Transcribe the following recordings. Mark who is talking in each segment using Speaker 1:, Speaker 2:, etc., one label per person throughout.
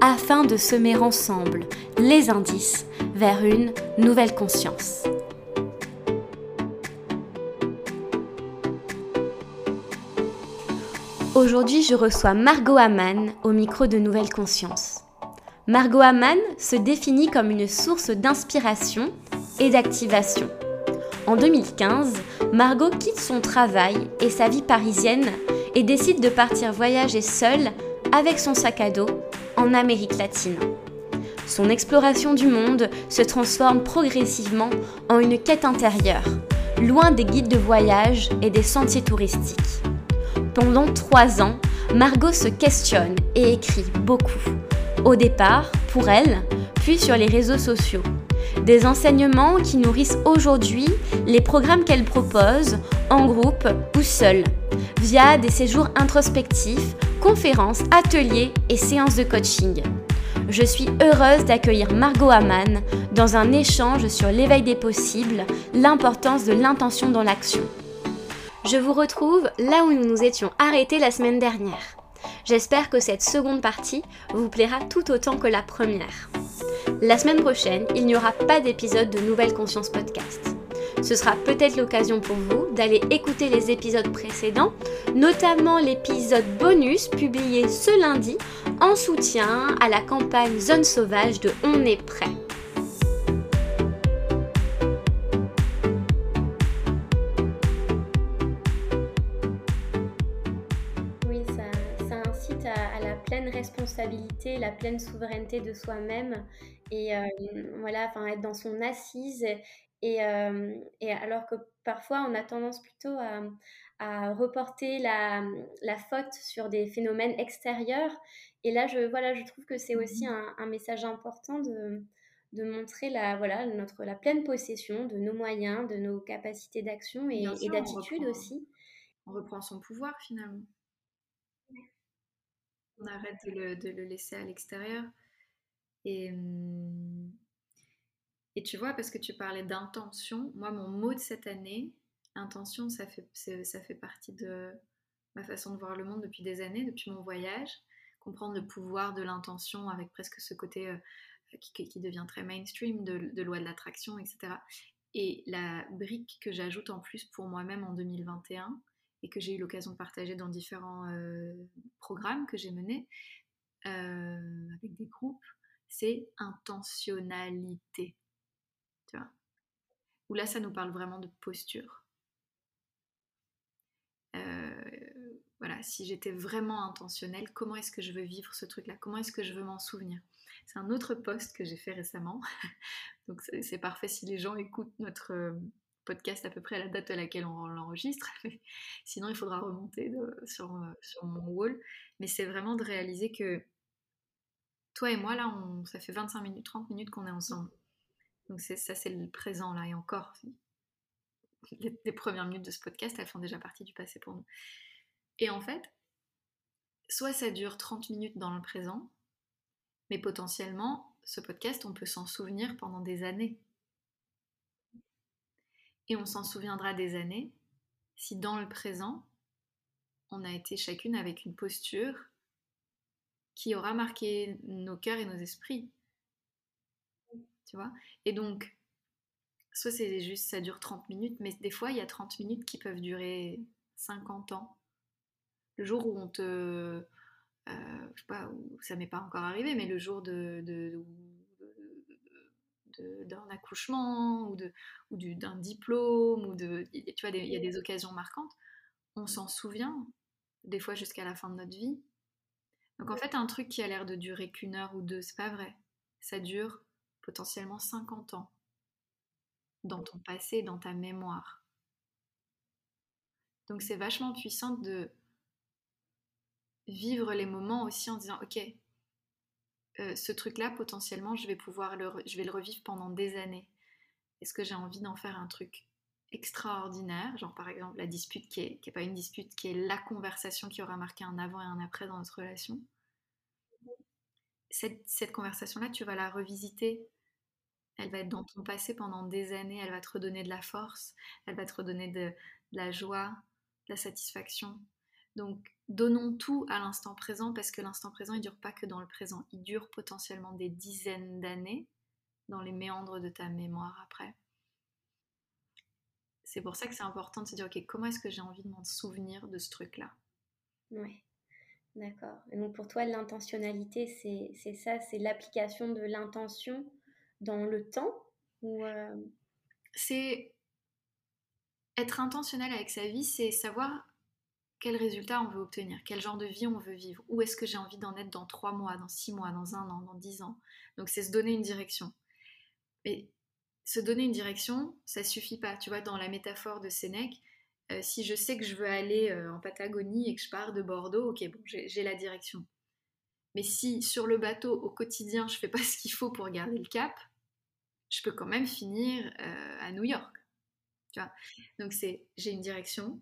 Speaker 1: afin de semer ensemble les indices vers une nouvelle conscience. Aujourd'hui, je reçois Margot Hamann au micro de Nouvelle Conscience. Margot Hamann se définit comme une source d'inspiration et d'activation. En 2015, Margot quitte son travail et sa vie parisienne et décide de partir voyager seule avec son sac à dos en Amérique latine. Son exploration du monde se transforme progressivement en une quête intérieure, loin des guides de voyage et des sentiers touristiques. Pendant trois ans, Margot se questionne et écrit beaucoup. Au départ, pour elle, puis sur les réseaux sociaux. Des enseignements qui nourrissent aujourd'hui les programmes qu'elle propose, en groupe ou seule, via des séjours introspectifs conférences, ateliers et séances de coaching. Je suis heureuse d'accueillir Margot Hamann dans un échange sur l'éveil des possibles, l'importance de l'intention dans l'action. Je vous retrouve là où nous nous étions arrêtés la semaine dernière. J'espère que cette seconde partie vous plaira tout autant que la première. La semaine prochaine, il n'y aura pas d'épisode de Nouvelle Conscience Podcast. Ce sera peut-être l'occasion pour vous d'aller écouter les épisodes précédents, notamment l'épisode bonus publié ce lundi en soutien à la campagne Zone Sauvage de On est prêt. Oui, ça, incite à, la pleine responsabilité, la pleine souveraineté de soi-même et euh, voilà, enfin être dans son assise et, alors que parfois, on a tendance plutôt à, reporter la, faute sur des phénomènes extérieurs. Et là, je, voilà, je trouve que c'est aussi mmh un, message important de, de montrer la, voilà, notre, la pleine possession de nos moyens, de nos capacités d'action et, d'attitude aussi.
Speaker 2: On reprend son pouvoir finalement. On arrête de le, de le laisser à l'extérieur. Et, mmh, et tu vois, parce que tu parlais d'intention, moi, mon mot de cette année, intention, ça fait, ça fait partie de ma façon de voir le monde depuis des années, depuis mon voyage. Comprendre le pouvoir de l'intention avec presque ce côté euh, qui, devient très mainstream de, loi de l'attraction, etc. Et la brique que j'ajoute en plus pour moi-même en 2021 et que j'ai eu l'occasion de partager dans différents euh, programmes que j'ai menés euh, avec des groupes, c'est intentionnalité. Tu vois Où là, ça nous parle vraiment de posture. Euh, voilà, si j'étais vraiment intentionnelle, comment est-ce que je veux vivre ce truc-là? Comment est-ce que je veux m'en souvenir? C'est un autre post que j'ai fait récemment. Donc c'est parfait si les gens écoutent notre euh, podcast à peu près à la date à laquelle on l'enregistre. Sinon, il faudra remonter sur, euh, sur, mon wall. Mais c'est vraiment de réaliser que toi et moi, là, ça fait 25 minutes, 30 minutes qu'on est ensemble. Donc ça, c'est le présent là, et encore, les, premières minutes de ce podcast, elles font déjà partie du passé pour nous. Et en fait, soit ça dure 30 minutes dans le présent, mais potentiellement, ce podcast, on peut s'en souvenir pendant des années. Et on s'en souviendra des années si dans le présent, on a été chacune avec une posture qui aura marqué nos cœurs et nos esprits vois. Et donc, soit c'est juste, ça dure 30 minutes, mais des fois, il y a 30 minutes qui peuvent durer 50 ans. Le jour où on te... Euh, je sais pas, où ça m'est pas encore arrivé, mais le jour de, d'un accouchement ou de ou d'un diplôme ou de tu vois il y a des occasions marquantes on s'en souvient des fois jusqu'à la fin de notre vie donc en fait un truc qui a l'air de durer qu'une heure ou deux c'est pas vrai ça dure potentiellement 50 ans dans ton passé, dans ta mémoire. Donc c'est vachement puissant de vivre les moments aussi en disant ok, euh, ce truc-là, potentiellement, je vais pouvoir le, revivre pendant des années. Est-ce que j'ai envie d'en faire un truc extraordinaire, genre par exemple la dispute qui est, qui est pas une dispute, qui est la conversation qui aura marqué un avant et un après dans notre relation. Cette, conversation-là, tu vas la revisiter. Elle va être dans ton passé pendant des années, elle va te redonner de la force, elle va te redonner de, de la joie, de la satisfaction. Donc, donnons tout à l'instant présent parce que l'instant présent, il dure pas que dans le présent, il dure potentiellement des dizaines d'années dans les méandres de ta mémoire après. C'est pour ça que c'est important de se dire, ok, comment est-ce que j'ai envie de m'en souvenir de ce truc-là?
Speaker 1: Oui, d'accord. Et donc pour toi, l'intentionnalité, c'est ça, c'est l'application de l'intention dans le temps ou euh,
Speaker 2: C'est être intentionnel avec sa vie, c'est savoir quel résultat on veut obtenir, quel genre de vie on veut vivre, où est-ce que j'ai envie d'en être dans trois mois, dans six mois, dans un an, dans dix ans. Donc c'est se donner une direction. Mais se donner une direction, ça suffit pas. Tu vois, dans la métaphore de Sénèque, euh, si je sais que je veux aller euh, en Patagonie et que je pars de Bordeaux, ok, bon, j'ai la direction. Mais si sur le bateau, au quotidien, je fais pas ce qu'il faut pour garder le cap, je peux quand même finir euh, à New York. Donc c'est, j'ai une direction.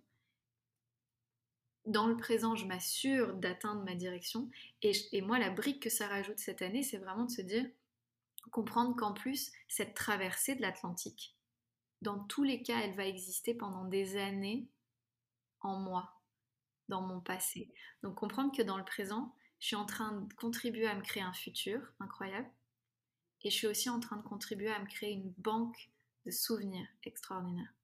Speaker 2: Dans le présent, je m'assure d'atteindre ma direction. Et moi, la brique que ça rajoute cette année, c'est vraiment de se dire, comprendre qu'en plus, cette traversée de l'Atlantique, dans tous les cas, elle va exister pendant des années en moi, dans mon passé. Donc comprendre que dans le présent, je suis en train de contribuer à me créer un futur incroyable et je suis aussi en train de contribuer à me créer une banque de souvenirs extraordinaires.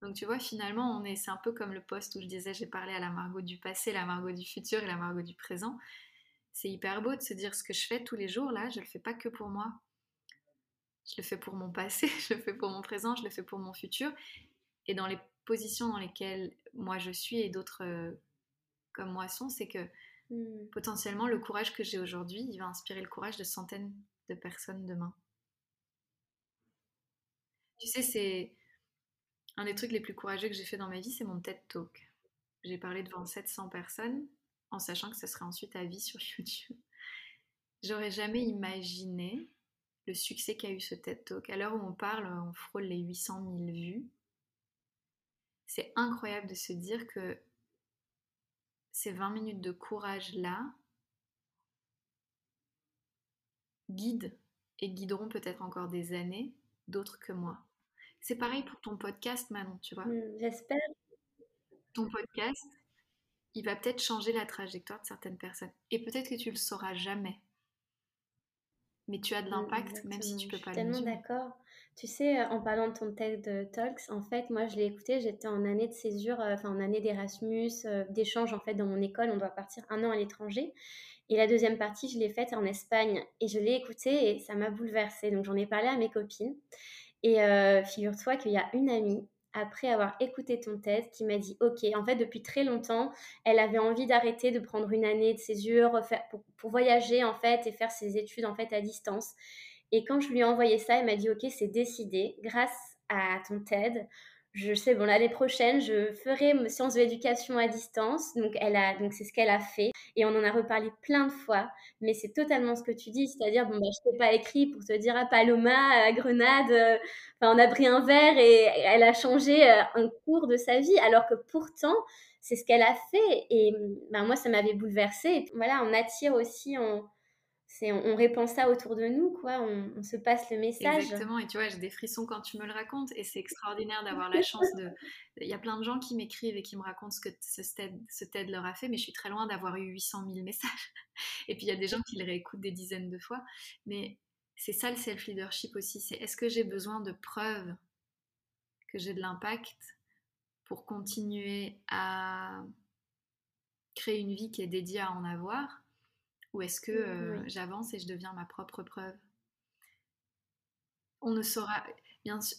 Speaker 2: Donc tu vois, finalement, on est, c'est un peu comme le poste où je disais j'ai parlé à la Margot du passé, la Margot du futur et la Margot du présent c'est hyper beau de se dire ce que je fais tous les jours là, je le fais pas que pour moi. Je le fais pour mon passé, je le fais pour mon présent, je le fais pour mon futur. Et dans les positions dans lesquelles moi je suis et d'autres euh, comme moi sont, c'est que hmm. potentiellement le courage que j'ai aujourd'hui, il va inspirer le courage de centaines de personnes demain. Tu sais, c'est un des trucs les plus courageux que j'ai fait dans ma vie, c'est mon TED Talk. J'ai parlé devant 700 personnes en sachant que ce serait ensuite à vie sur YouTube. J'aurais jamais imaginé le succès qu'a eu ce TED Talk. À l'heure où on parle, on frôle les 800 000 vues. C'est incroyable de se dire que ces 20 minutes de courage-là guident et guideront peut-être encore des années d'autres que moi. C'est pareil pour ton podcast, Manon, tu vois.
Speaker 1: Mmh, j'espère.
Speaker 2: Ton podcast, il va peut-être changer la trajectoire de certaines personnes. Et peut-être que tu le sauras jamais. Mais tu as de l'impact, même si tu peux pas le
Speaker 1: tellement d'accord. Tu sais, euh, en parlant de ton TED Talks, en fait, moi, je l'ai écouté, j'étais en année de césure, euh, enfin en année d'Erasmus, euh, d'échange, en fait, dans mon école, on doit partir un an à l'étranger. Et la deuxième partie, je l'ai faite en Espagne. Et je l'ai écoutée et ça m'a bouleversée. Donc, j'en ai parlé à mes copines. Et figure-toi qu'il y a une amie après avoir écouté ton TED qui m'a dit ok en fait depuis très longtemps elle avait envie d'arrêter de prendre une année de césure pour, pour, voyager en fait et faire ses études en fait à distance. Et quand je lui ai envoyé ça elle m'a dit ok c'est décidé grâce à ton TED je sais, bon, l'année prochaine, je ferai sciences de l'éducation à distance. Donc, elle a, donc c'est ce qu'elle a fait. Et on en a reparlé plein de fois. Mais c'est totalement ce que tu dis. C'est-à-dire, bon, bah, je t'ai pas écrit pour te dire à Paloma, à Grenade, euh, enfin, on a pris un verre et elle a changé euh, un cours de sa vie. Alors que pourtant, c'est ce qu'elle a fait. Et bah, moi, ça m'avait bouleversée. Voilà, on attire aussi, on, on, répand ça autour de nous, quoi. On, se passe le message.
Speaker 2: Exactement. Et tu vois, j'ai des frissons quand tu me le racontes. Et c'est extraordinaire d'avoir la chance de. Il y a plein de gens qui m'écrivent et qui me racontent ce que ce TED, leur a fait, mais je suis très loin d'avoir eu 800 000 messages. Et puis il y a des gens qui le réécoutent des dizaines de fois. Mais c'est ça le self-leadership aussi. C'est est-ce que j'ai besoin de preuves que j'ai de l'impact pour continuer à créer une vie qui est dédiée à en avoir ou est-ce que euh, j'avance et je deviens ma propre preuve? On ne saura. Bien sûr,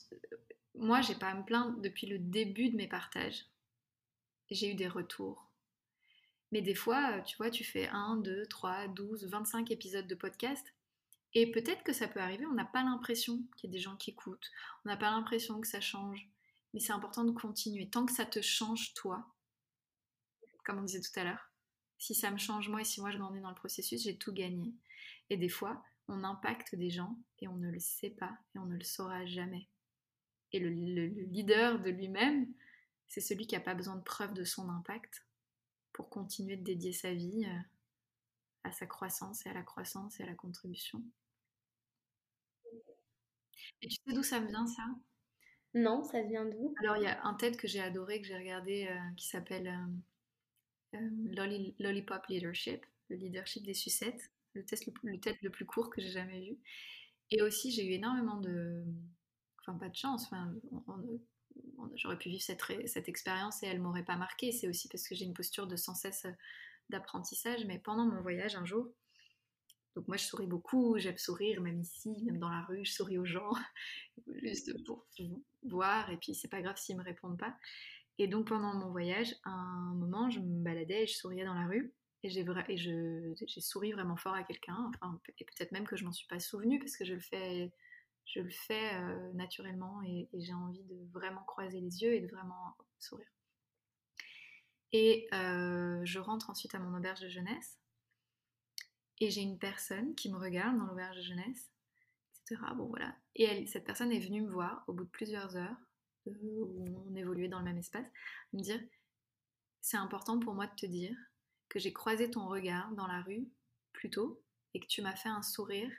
Speaker 2: moi, j'ai pas à me plaindre depuis le début de mes partages. J'ai eu des retours. Mais des fois, tu vois, tu fais 1, 2, 3, 12, 25 épisodes de podcast. Et peut-être que ça peut arriver, on n'a pas l'impression qu'il y a des gens qui écoutent. On n'a pas l'impression que ça change. Mais c'est important de continuer. Tant que ça te change, toi, comme on disait tout à l'heure, Si ça me change moi et si moi je grandis dans le processus, j'ai tout gagné. Et des fois, on impacte des gens et on ne le sait pas et on ne le saura jamais. Et le, leader de lui-même, c'est celui qui n'a pas besoin de preuve de son impact pour continuer de dédier sa vie euh, à sa croissance et à la croissance et à la contribution. Et tu sais d'où ça me vient ça?
Speaker 1: Non, ça vient d'où?
Speaker 2: Alors il y a un TED que j'ai adoré, que j'ai regardé, euh, qui s'appelle euh, Lollipop Leadership, le leadership des sucettes, le, test le plus court que j'ai jamais vu. Et aussi j'ai eu énormément de... Enfin pas de chance, enfin, j'aurais pu vivre cette, cette expérience et elle m'aurait pas marqué. C'est aussi parce que j'ai une posture de sans cesse d'apprentissage. Mais pendant mon voyage un jour, donc moi je souris beaucoup, j'aime sourire, même ici, même dans la rue, je souris aux gens, juste pour voir, et puis c'est pas grave s'ils me répondent pas. Et donc pendant mon voyage, à un moment, je me baladais et je souriais dans la rue, et j'ai souri vraiment fort à quelqu'un, enfin, et peut-être même que je m'en suis pas souvenue parce que je le fais, je le fais euh, naturellement et, j'ai envie de vraiment croiser les yeux et de vraiment sourire. Et euh, je rentre ensuite à mon auberge de jeunesse. Et j'ai une personne qui me regarde dans l'auberge de jeunesse, etc. Bon, voilà. Et cette personne est venue me voir au bout de plusieurs heures, où on évoluait dans le même espace, me dire C'est important pour moi de te dire que j'ai croisé ton regard dans la rue plus tôt et que tu m'as fait un sourire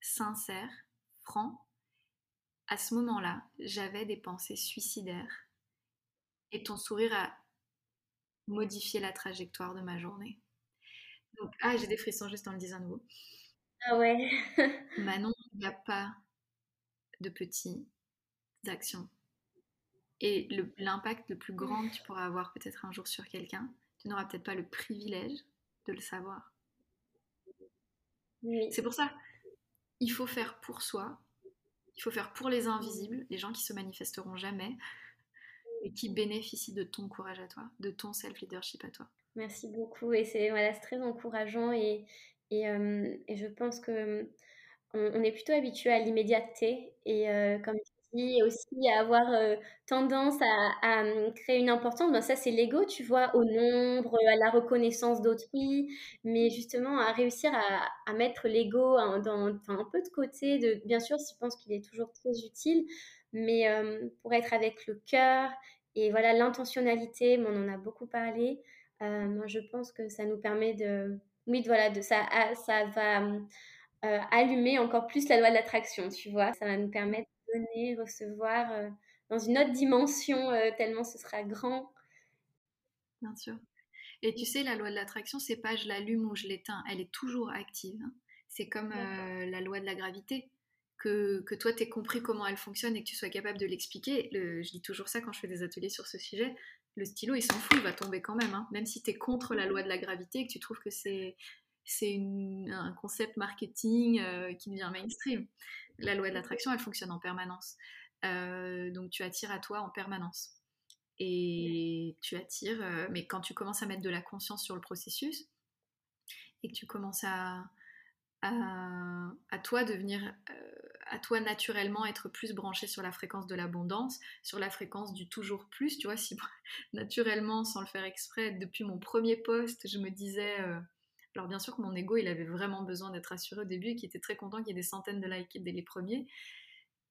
Speaker 2: sincère, franc. À ce moment-là, j'avais des pensées suicidaires et ton sourire a modifier la trajectoire de ma journée. Donc, ah, j'ai des frissons juste en le disant à nouveau.
Speaker 1: Ah ouais.
Speaker 2: Manon, il n'y a pas de petites actions. Et l'impact le, plus grand que tu pourras avoir peut-être un jour sur quelqu'un, tu n'auras peut-être pas le privilège de le savoir.
Speaker 1: Oui.
Speaker 2: C'est pour ça, il faut faire pour soi, il faut faire pour les invisibles, les gens qui se manifesteront jamais, et qui bénéficie de ton courage à toi, de ton self-leadership à toi.
Speaker 1: Merci beaucoup et c'est voilà, très encourageant et, et, euh, et, je pense que on, est plutôt habitué à l'immédiateté et euh, comme aussi avoir euh, tendance à, à, créer une importance. Ben ça c'est l'ego, tu vois, au nombre, à la reconnaissance d'autrui, mais justement à réussir à, mettre l'ego dans un peu de côté. De bien sûr, je pense qu'il est toujours très utile, mais euh, pour être avec le cœur et voilà l'intentionnalité, on en a beaucoup parlé. Moi, je pense que ça nous permet de, oui, voilà, ça, ça va euh, allumer encore plus la loi de l'attraction, tu vois. Ça va nous permettre donner, recevoir dans une autre dimension tellement ce sera grand.
Speaker 2: Bien sûr. Et tu sais, la loi de l'attraction, c'est pas je l'allume ou je l'éteins, elle est toujours active. Hein. C'est comme la loi de la gravité que, toi, tu aies compris comment elle fonctionne et que tu sois capable de l'expliquer. je dis toujours ça quand je fais des ateliers sur ce sujet. Le stylo, il s'en fout, il va tomber quand même. Hein. Même si tu es contre la loi de la gravité et que tu trouves que c'est c'est un concept marketing euh, qui devient mainstream. La loi de l'attraction, elle fonctionne en permanence. Euh, donc tu attires à toi en permanence. Et tu attires, euh, mais quand tu commences à mettre de la conscience sur le processus et que tu commences à, à, toi de venir, euh, à toi naturellement être plus branché sur la fréquence de l'abondance, sur la fréquence du toujours plus. Tu vois, si naturellement, sans le faire exprès, depuis mon premier poste, je me disais. Alors bien sûr que mon ego, il avait vraiment besoin d'être assuré au début et qu'il était très content qu'il y ait des centaines de likes dès les premiers.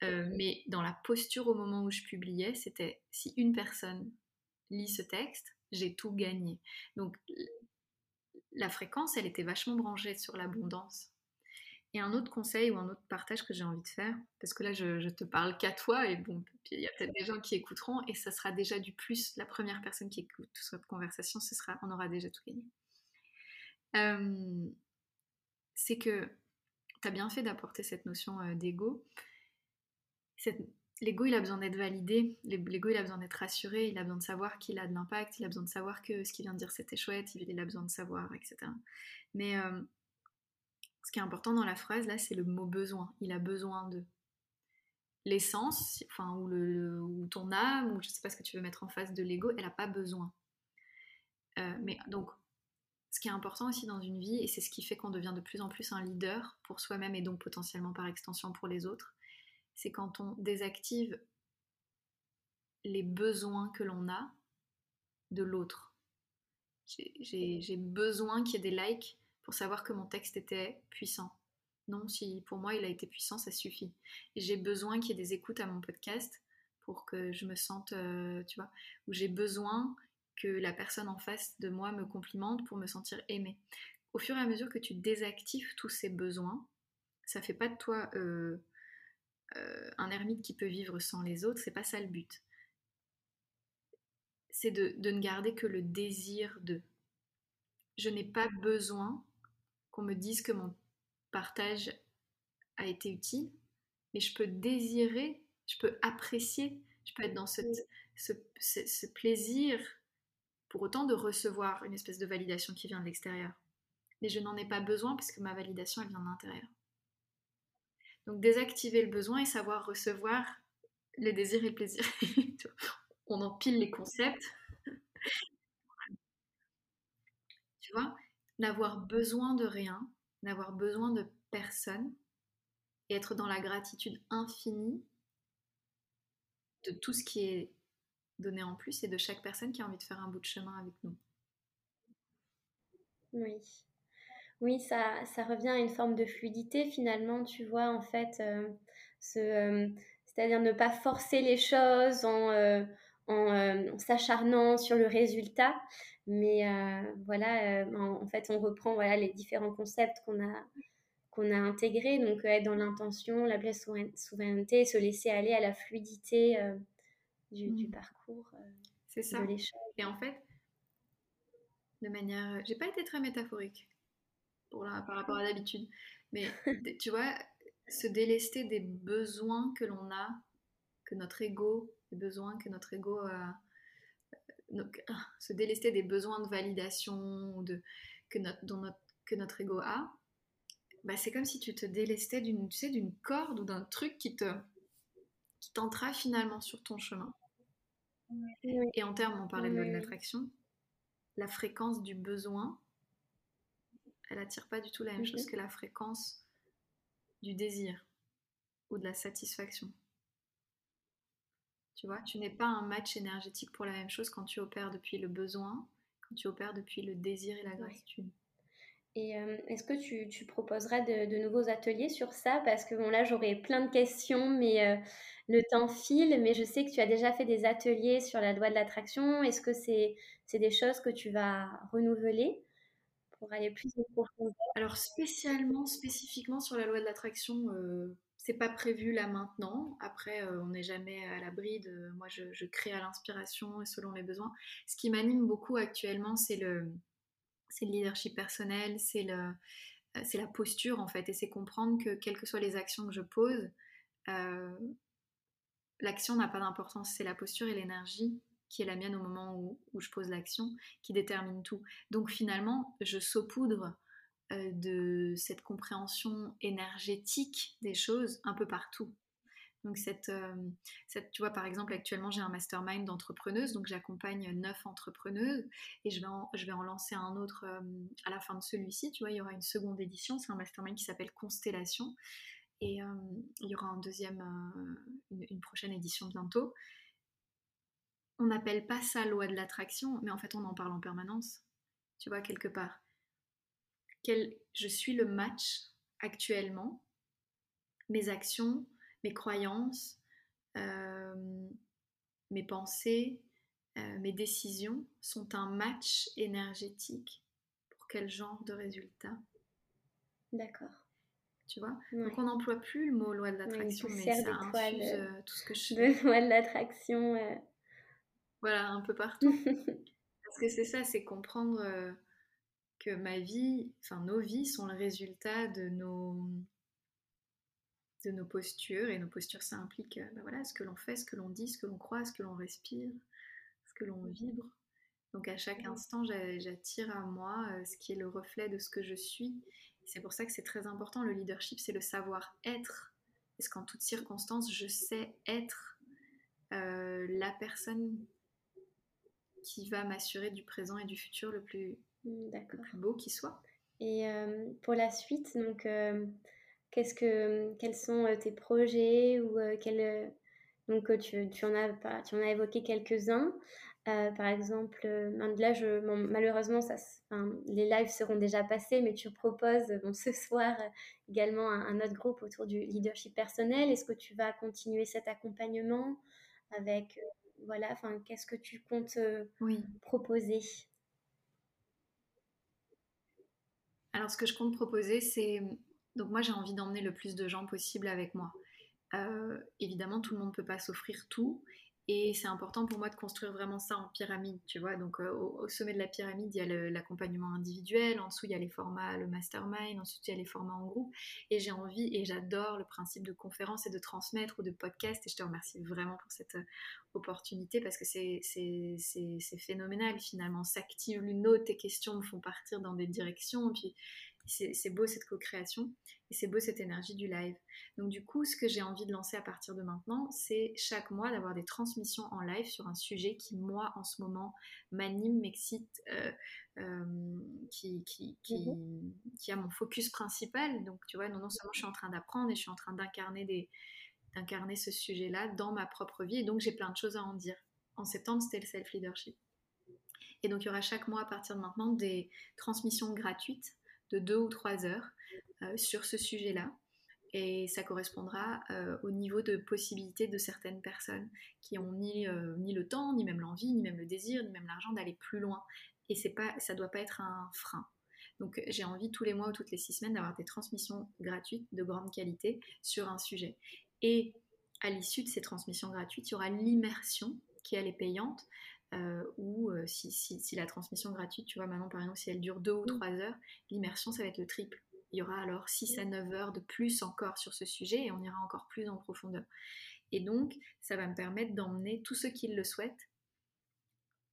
Speaker 2: Euh, mais dans la posture au moment où je publiais, c'était si une personne lit ce texte, j'ai tout gagné. Donc la fréquence, elle était vachement branchée sur l'abondance. Et un autre conseil ou un autre partage que j'ai envie de faire, parce que là je, te parle qu'à toi, et bon, il y a peut-être des gens qui écouteront, et ça sera déjà du plus, la première personne qui écoute cette conversation, ce sera, on aura déjà tout gagné. C'est que tu as bien fait d'apporter cette notion d'ego. L'ego, il a besoin d'être validé, l'ego, il a besoin d'être rassuré, il a besoin de savoir qu'il a de l'impact, il a besoin de savoir que ce qu'il vient de dire c'était chouette, il a besoin de savoir, etc. Mais ce qui est important dans la phrase, là, c'est le mot besoin. Il a besoin de. L'essence, enfin, ou, ton âme, ou je sais pas ce que tu veux mettre en face de l'ego, elle n'a pas besoin. Mais donc, ce qui est important aussi dans une vie, et c'est ce qui fait qu'on devient de plus en plus un leader pour soi-même et donc potentiellement par extension pour les autres, c'est quand on désactive les besoins que l'on a de l'autre, J'ai besoin qu'il y ait des likes pour savoir que mon texte était puissant. Non, si pour moi il a été puissant, ça suffit. J'ai besoin qu'il y ait des écoutes à mon podcast pour que je me sente, euh, tu vois, où j'ai besoin que la personne en face de moi me complimente pour me sentir aimée. Au fur et à mesure que tu désactives tous ces besoins, ça fait pas de toi euh, euh, un ermite qui peut vivre sans les autres, c'est pas ça le but. C'est de, de, ne garder que le désir de. Je n'ai pas besoin qu'on me dise que mon partage a été utile, mais je peux désirer, je peux apprécier, je peux être dans ce, ce, plaisir pour autant de recevoir une espèce de validation qui vient de l'extérieur. Mais je n'en ai pas besoin parce que ma validation, elle vient de l'intérieur. Donc désactiver le besoin et savoir recevoir le désir et le plaisir. On empile les concepts. tu vois N'avoir besoin de rien, n'avoir besoin de personne et être dans la gratitude infinie de tout ce qui est donné en plus et de chaque personne qui a envie de faire un bout de chemin avec nous.
Speaker 1: Oui. Oui, ça, ça revient à une forme de fluidité finalement, tu vois, en fait, euh, euh, c'est-à-dire ne pas forcer les choses en, euh, en, s'acharnant sur le résultat, mais voilà, en, fait, on reprend voilà, les différents concepts qu'on a, qu'on a intégrés, donc être dans l'intention, la pleine souveraineté, se laisser aller à la fluidité du, du, mmh. parcours.
Speaker 2: C'est ça. Et en fait, de manière. J'ai pas été très métaphorique par rapport à d'habitude. Mais tu vois, se délester des besoins que l'on a, que notre ego, les besoins que notre ego a. Donc, ah, se délester des besoins de validation de, que, notre, dont notre, que notre ego a, bah, c'est comme si tu te délestais d'une tu sais, corde ou d'un truc qui te qui t'entra finalement sur ton chemin. Et en termes, on parlait de l'attraction, la fréquence du besoin, elle attire pas du tout la même chose que la fréquence du désir ou de la satisfaction. Tu vois, tu n'es pas un match énergétique pour la même chose quand tu opères depuis le besoin, quand tu opères depuis le désir et la gratitude.
Speaker 1: Et euh, est-ce que tu, tu proposeras de, nouveaux ateliers sur ça? Parce que bon, là, j'aurais plein de questions, mais euh, le temps file. Mais je sais que tu as déjà fait des ateliers sur la loi de l'attraction. Est-ce que c'est des choses que tu vas renouveler pour aller plus en profondeur?
Speaker 2: Alors, spécialement, spécifiquement sur la loi de l'attraction, euh, c'est pas prévu là maintenant. Après, on n'est jamais à l'abri de. Moi, je, je crée à l'inspiration et selon mes besoins. Ce qui m'anime beaucoup actuellement, c'est le c'est le leadership personnel, euh, c'est la posture en fait, et c'est comprendre que quelles que soient les actions que je pose, euh, l'action n'a pas d'importance, c'est la posture et l'énergie qui est la mienne au moment où, où je pose l'action qui détermine tout. Donc finalement, je saupoudre euh, de cette compréhension énergétique des choses un peu partout. Donc euh, cette, tu vois, par exemple, actuellement, j'ai un mastermind d'entrepreneuses, donc j'accompagne neuf entrepreneuses et je vais en, je vais en lancer un autre euh, à la fin de celui-ci. Tu vois, il y aura une seconde édition. C'est un mastermind qui s'appelle Constellation et euh, il y aura un deuxième, une, prochaine édition bientôt. On n'appelle pas ça loi de l'attraction, mais en fait, on en parle en permanence. Tu vois, quelque part. Quel, je suis le match actuellement, mes actions, mes croyances, euh, mes pensées, euh, mes décisions sont un match énergétique pour quel genre de résultat?
Speaker 1: D'accord.
Speaker 2: Tu vois? Donc on n'emploie plus le mot loi de l'attraction, mais ça infuse euh, tout ce que je...
Speaker 1: De loi de l'attraction.
Speaker 2: Voilà, un peu partout. Parce que c'est ça, c'est comprendre que ma vie, enfin nos vies sont le résultat de nos de nos postures. Et nos postures, ça implique euh, ben voilà, ce que l'on fait, ce que l'on dit, ce que l'on croit, ce que l'on respire, ce que l'on vibre. Donc à chaque instant, j'attire à moi euh, ce qui est le reflet de ce que je suis. C'est pour ça que c'est très important. Le leadership, c'est le savoir-être. Parce qu'en toutes circonstances, je sais être euh, la personne qui va m'assurer du présent et du futur le plus, beau qui soit.
Speaker 1: Et pour la suite, donc Qu'est-ce que, quels sont euh, tes projets ou euh, quels, euh, donc tu, tu, en as tu en as évoqué quelques-uns. par exemple, là, je, malheureusement, ça, les lives seront déjà passés, mais tu proposes ce soir également un, un, autre groupe autour du leadership personnel. Est-ce que tu vas continuer cet accompagnement avec, voilà, enfin, qu'est-ce que tu comptes
Speaker 2: oui.
Speaker 1: proposer?
Speaker 2: Alors, ce que je compte proposer, c'est. Donc, moi, j'ai envie d'emmener le plus de gens possible avec moi. Euh, évidemment, tout le monde ne peut pas s'offrir tout. Et c'est important pour moi de construire vraiment ça en pyramide, tu vois. Donc euh, au, sommet de la pyramide, il y a l'accompagnement individuel, en dessous il y a les formats, le mastermind, ensuite il y a les formats en groupe. Et j'ai envie et j'adore le principe de conférence et de transmettre ou de podcast. Et je te remercie vraiment pour cette euh, opportunité parce que c'est phénoménal finalement. S'active l'une autre, tes questions me font partir dans des directions. Puis c'est beau cette co-création et c'est beau cette énergie du live. Donc du coup, ce que j'ai envie de lancer à partir de maintenant, c'est chaque mois d'avoir des transmissions en live sur un sujet qui, moi, en ce moment, m'anime, m'excite, euh, euh, qui, qui, mhm. qui, a mon focus principal. Donc tu vois, non, non seulement je suis en train d'apprendre et je suis en train d'incarner des d'incarner ce sujet-là dans ma propre vie et donc j'ai plein de choses à en dire. En septembre, c'était le self-leadership. Et donc il y aura chaque mois à partir de maintenant des transmissions gratuites de deux ou trois heures euh, sur ce sujet-là. Et ça correspondra euh, au niveau de possibilité de certaines personnes qui ont ni, euh, ni le temps, ni même l'envie, ni même le désir, ni même l'argent d'aller plus loin. Et ça ne doit pas être un frein. Donc j'ai envie tous les mois ou toutes les six semaines d'avoir des transmissions gratuites de grande qualité sur un sujet. Et à l'issue de ces transmissions gratuites, il y aura l'immersion qui elle est payante, euh, ou euh, si, la transmission gratuite, tu vois, maintenant par exemple, si elle dure 2 ou 3 heures, l'immersion, ça va être le triple. Il y aura alors 6 à 9 heures de plus encore sur ce sujet et on ira encore plus en profondeur. Et donc, ça va me permettre d'emmener tous ceux qui le souhaitent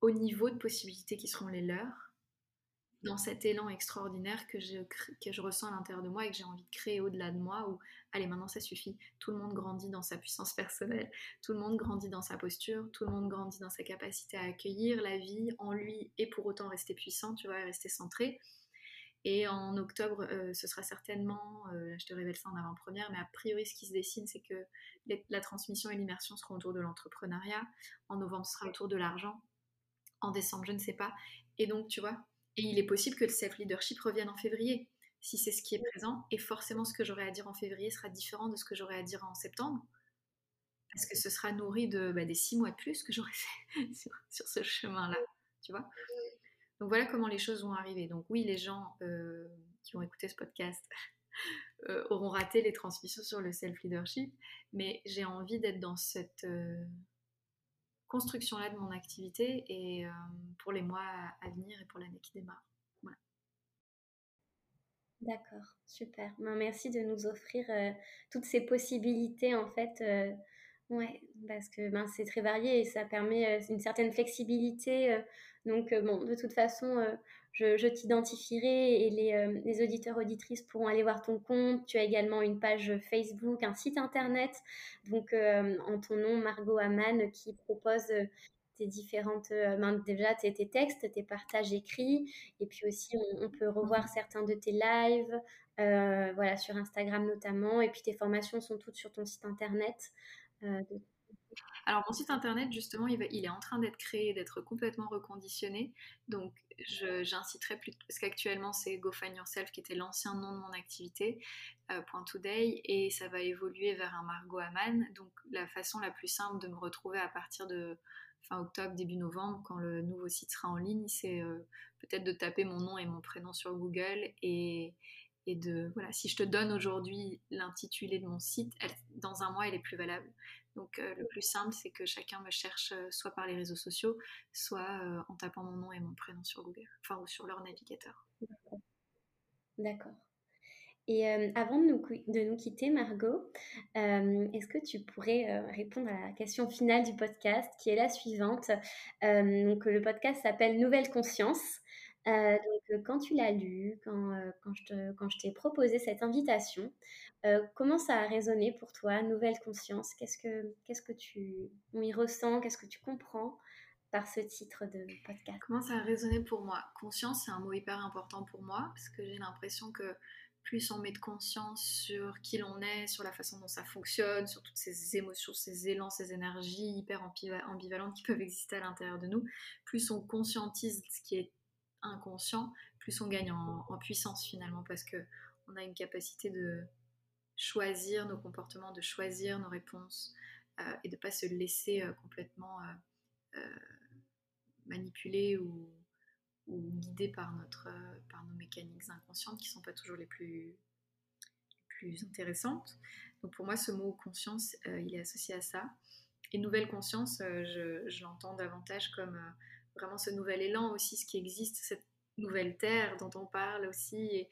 Speaker 2: au niveau de possibilités qui seront les leurs dans cet élan extraordinaire que je, que je ressens à l'intérieur de moi et que j'ai envie de créer au-delà de moi, où, allez, maintenant ça suffit, tout le monde grandit dans sa puissance personnelle, tout le monde grandit dans sa posture, tout le monde grandit dans sa capacité à accueillir la vie en lui et pour autant rester puissant, tu vois, rester centré. Et en octobre, euh, ce sera certainement, euh, je te révèle ça en avant-première, mais a priori, ce qui se dessine, c'est que la transmission et l'immersion seront autour de l'entrepreneuriat. En novembre, ce sera autour de l'argent. En décembre, je ne sais pas. Et donc, tu vois, et il est possible que le self-leadership revienne en février, si c'est ce qui est présent. Et forcément, ce que j'aurai à dire en février sera différent de ce que j'aurai à dire en septembre. Parce que ce sera nourri de, bah, des six mois de plus que j'aurai fait sur, ce chemin-là. Tu vois Donc voilà comment les choses vont arriver. Donc oui, les gens euh, qui vont écouter ce podcast euh, auront raté les transmissions sur le self-leadership. Mais j'ai envie d'être dans cette... Euh, construction-là de mon activité et euh, pour les mois à venir et pour l'année qui démarre.
Speaker 1: D'accord, super. Ben, merci de nous offrir euh, toutes ces possibilités en fait. Euh, ouais, parce que ben, c'est très varié et ça permet une certaine flexibilité. donc bon, de toute façon, je, t'identifierai et les, euh, les, auditeurs auditrices pourront aller voir ton compte. Tu as également une page Facebook, un site internet, donc euh, en ton nom Margot Aman qui propose euh, tes différentes, déjà tes, textes, tes partages écrits, et puis aussi on, peut revoir certains de tes lives, voilà sur Instagram notamment, et puis tes formations sont toutes sur ton site internet.
Speaker 2: Alors mon site internet justement il, est en train d'être créé, d'être complètement reconditionné. Donc j'inciterai plus parce qu'actuellement c'est Go Find Yourself qui était l'ancien nom de mon activité, euh, Today, et ça va évoluer vers un Margot Aman. Donc la façon la plus simple de me retrouver à partir de fin octobre, début novembre, quand le nouveau site sera en ligne, c'est euh, peut-être de taper mon nom et mon prénom sur Google et, et de voilà, si je te donne aujourd'hui l'intitulé de mon site, dans un mois elle est plus valable. Donc euh, le plus simple, c'est que chacun me cherche euh, soit par les réseaux sociaux, soit euh, en tapant mon nom et mon prénom sur Google, enfin ou sur leur navigateur.
Speaker 1: D'accord. Et avant de nous, de nous, quitter, Margot, est-ce que tu pourrais répondre à la question finale du podcast, qui est la suivante Donc le podcast s'appelle Nouvelle Conscience. Donc, quand tu l'as lu, quand, je, quand je t'ai proposé cette invitation, euh, comment ça a résonné pour toi, Nouvelle Conscience? Qu'est-ce que, que tu y ressens Qu'est-ce que tu comprends par ce titre de podcast?
Speaker 2: Comment ça a résonné pour moi? Conscience, c'est un mot hyper important pour moi parce que j'ai l'impression que plus on met de conscience sur qui l'on est, sur la façon dont ça fonctionne, sur toutes ces émotions, ces élans, ces énergies hyper ambivalentes qui peuvent exister à l'intérieur de nous, plus on conscientise ce qui est inconscient, plus on gagne en, puissance finalement, parce que on a une capacité de choisir nos comportements, de choisir nos réponses euh, et de pas se laisser euh, complètement euh, manipuler ou ou guidés par, nos mécaniques inconscientes qui ne sont pas toujours les plus, intéressantes. Donc pour moi, ce mot conscience, il est associé à ça. Et nouvelle conscience, je l'entends davantage comme vraiment ce nouvel élan aussi, ce qui existe, cette nouvelle terre dont on parle aussi, et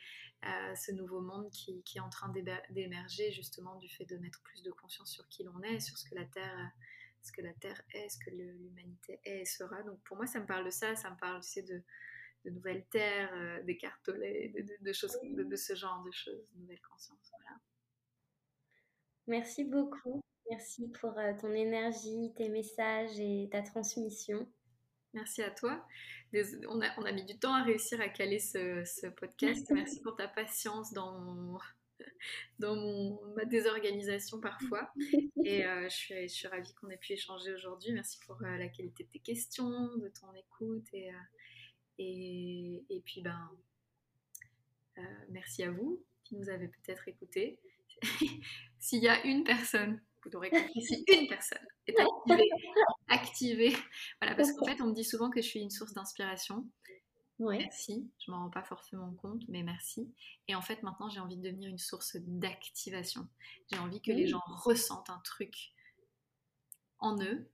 Speaker 2: ce nouveau monde qui, est en train d'émerger justement du fait de mettre plus de conscience sur qui l'on est, sur ce que la terre ce que la Terre est, ce que l'humanité est et sera. Donc pour moi, ça me parle de ça, ça me parle tu de, de nouvelles terres, euh, des cartolets, de, choses, de, ce genre de choses, de nouvelle conscience. Voilà.
Speaker 1: Merci beaucoup. Merci pour euh, ton énergie, tes messages et ta transmission.
Speaker 2: Merci à toi. On a, on a mis du temps à réussir à caler ce, ce podcast. Merci pour ta patience dans mon, dans mon, ma désorganisation parfois. Et euh, je, suis, je suis ravie qu'on ait pu échanger aujourd'hui. Merci pour euh, la qualité de tes questions, de ton écoute. Et, euh, et, et, puis, ben, merci à vous qui nous avez peut-être écouté. S'il y a une personne, vous l'aurez compris, si une personne est activée, activée voilà, parce qu'en fait, on me dit souvent que je suis une source d'inspiration. Merci, je m'en rends pas forcément compte, mais merci. Et en fait, maintenant, j'ai envie de devenir une source d'activation. J'ai envie que les gens ressentent un truc en eux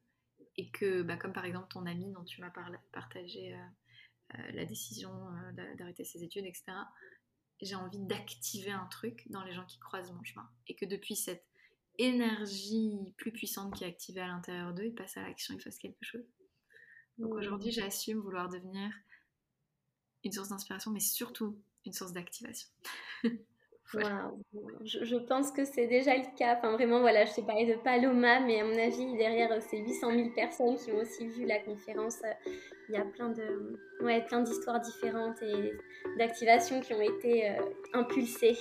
Speaker 2: et que, bah, comme par exemple ton ami dont tu m'as partagé euh, euh, la décision euh, d'arrêter ses études, etc., j'ai envie d'activer un truc dans les gens qui croisent mon chemin. Et que depuis cette énergie plus puissante qui est activée à l'intérieur d'eux, ils passent à l'action, ils fassent quelque chose. Donc aujourd'hui, j'assume vouloir devenir une source d'inspiration, mais surtout une source d'activation.
Speaker 1: Je, pense que c'est déjà le cas. Enfin, vraiment, voilà, je t'ai parlé de Paloma, mais à mon avis, derrière ces 800 000 personnes qui ont aussi vu la conférence, euh, il y a plein de, ouais, plein d'histoires différentes et d'activations qui ont été euh, impulsées.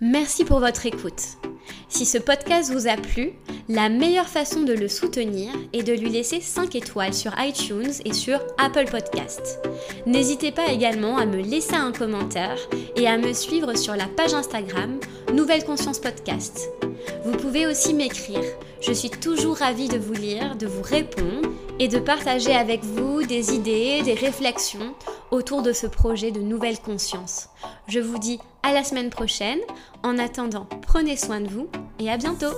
Speaker 1: Merci pour votre écoute. Si ce podcast vous a plu, la meilleure façon de le soutenir est de lui laisser 5 étoiles sur iTunes et sur Apple Podcast. N'hésitez pas également à me laisser un commentaire et à me suivre sur la page Instagram Nouvelle Conscience Podcast. Vous pouvez aussi m'écrire. Je suis toujours ravie de vous lire, de vous répondre et de partager avec vous des idées, des réflexions autour de ce projet de nouvelle conscience. Je vous dis à la semaine prochaine. En attendant, prenez soin de vous et à bientôt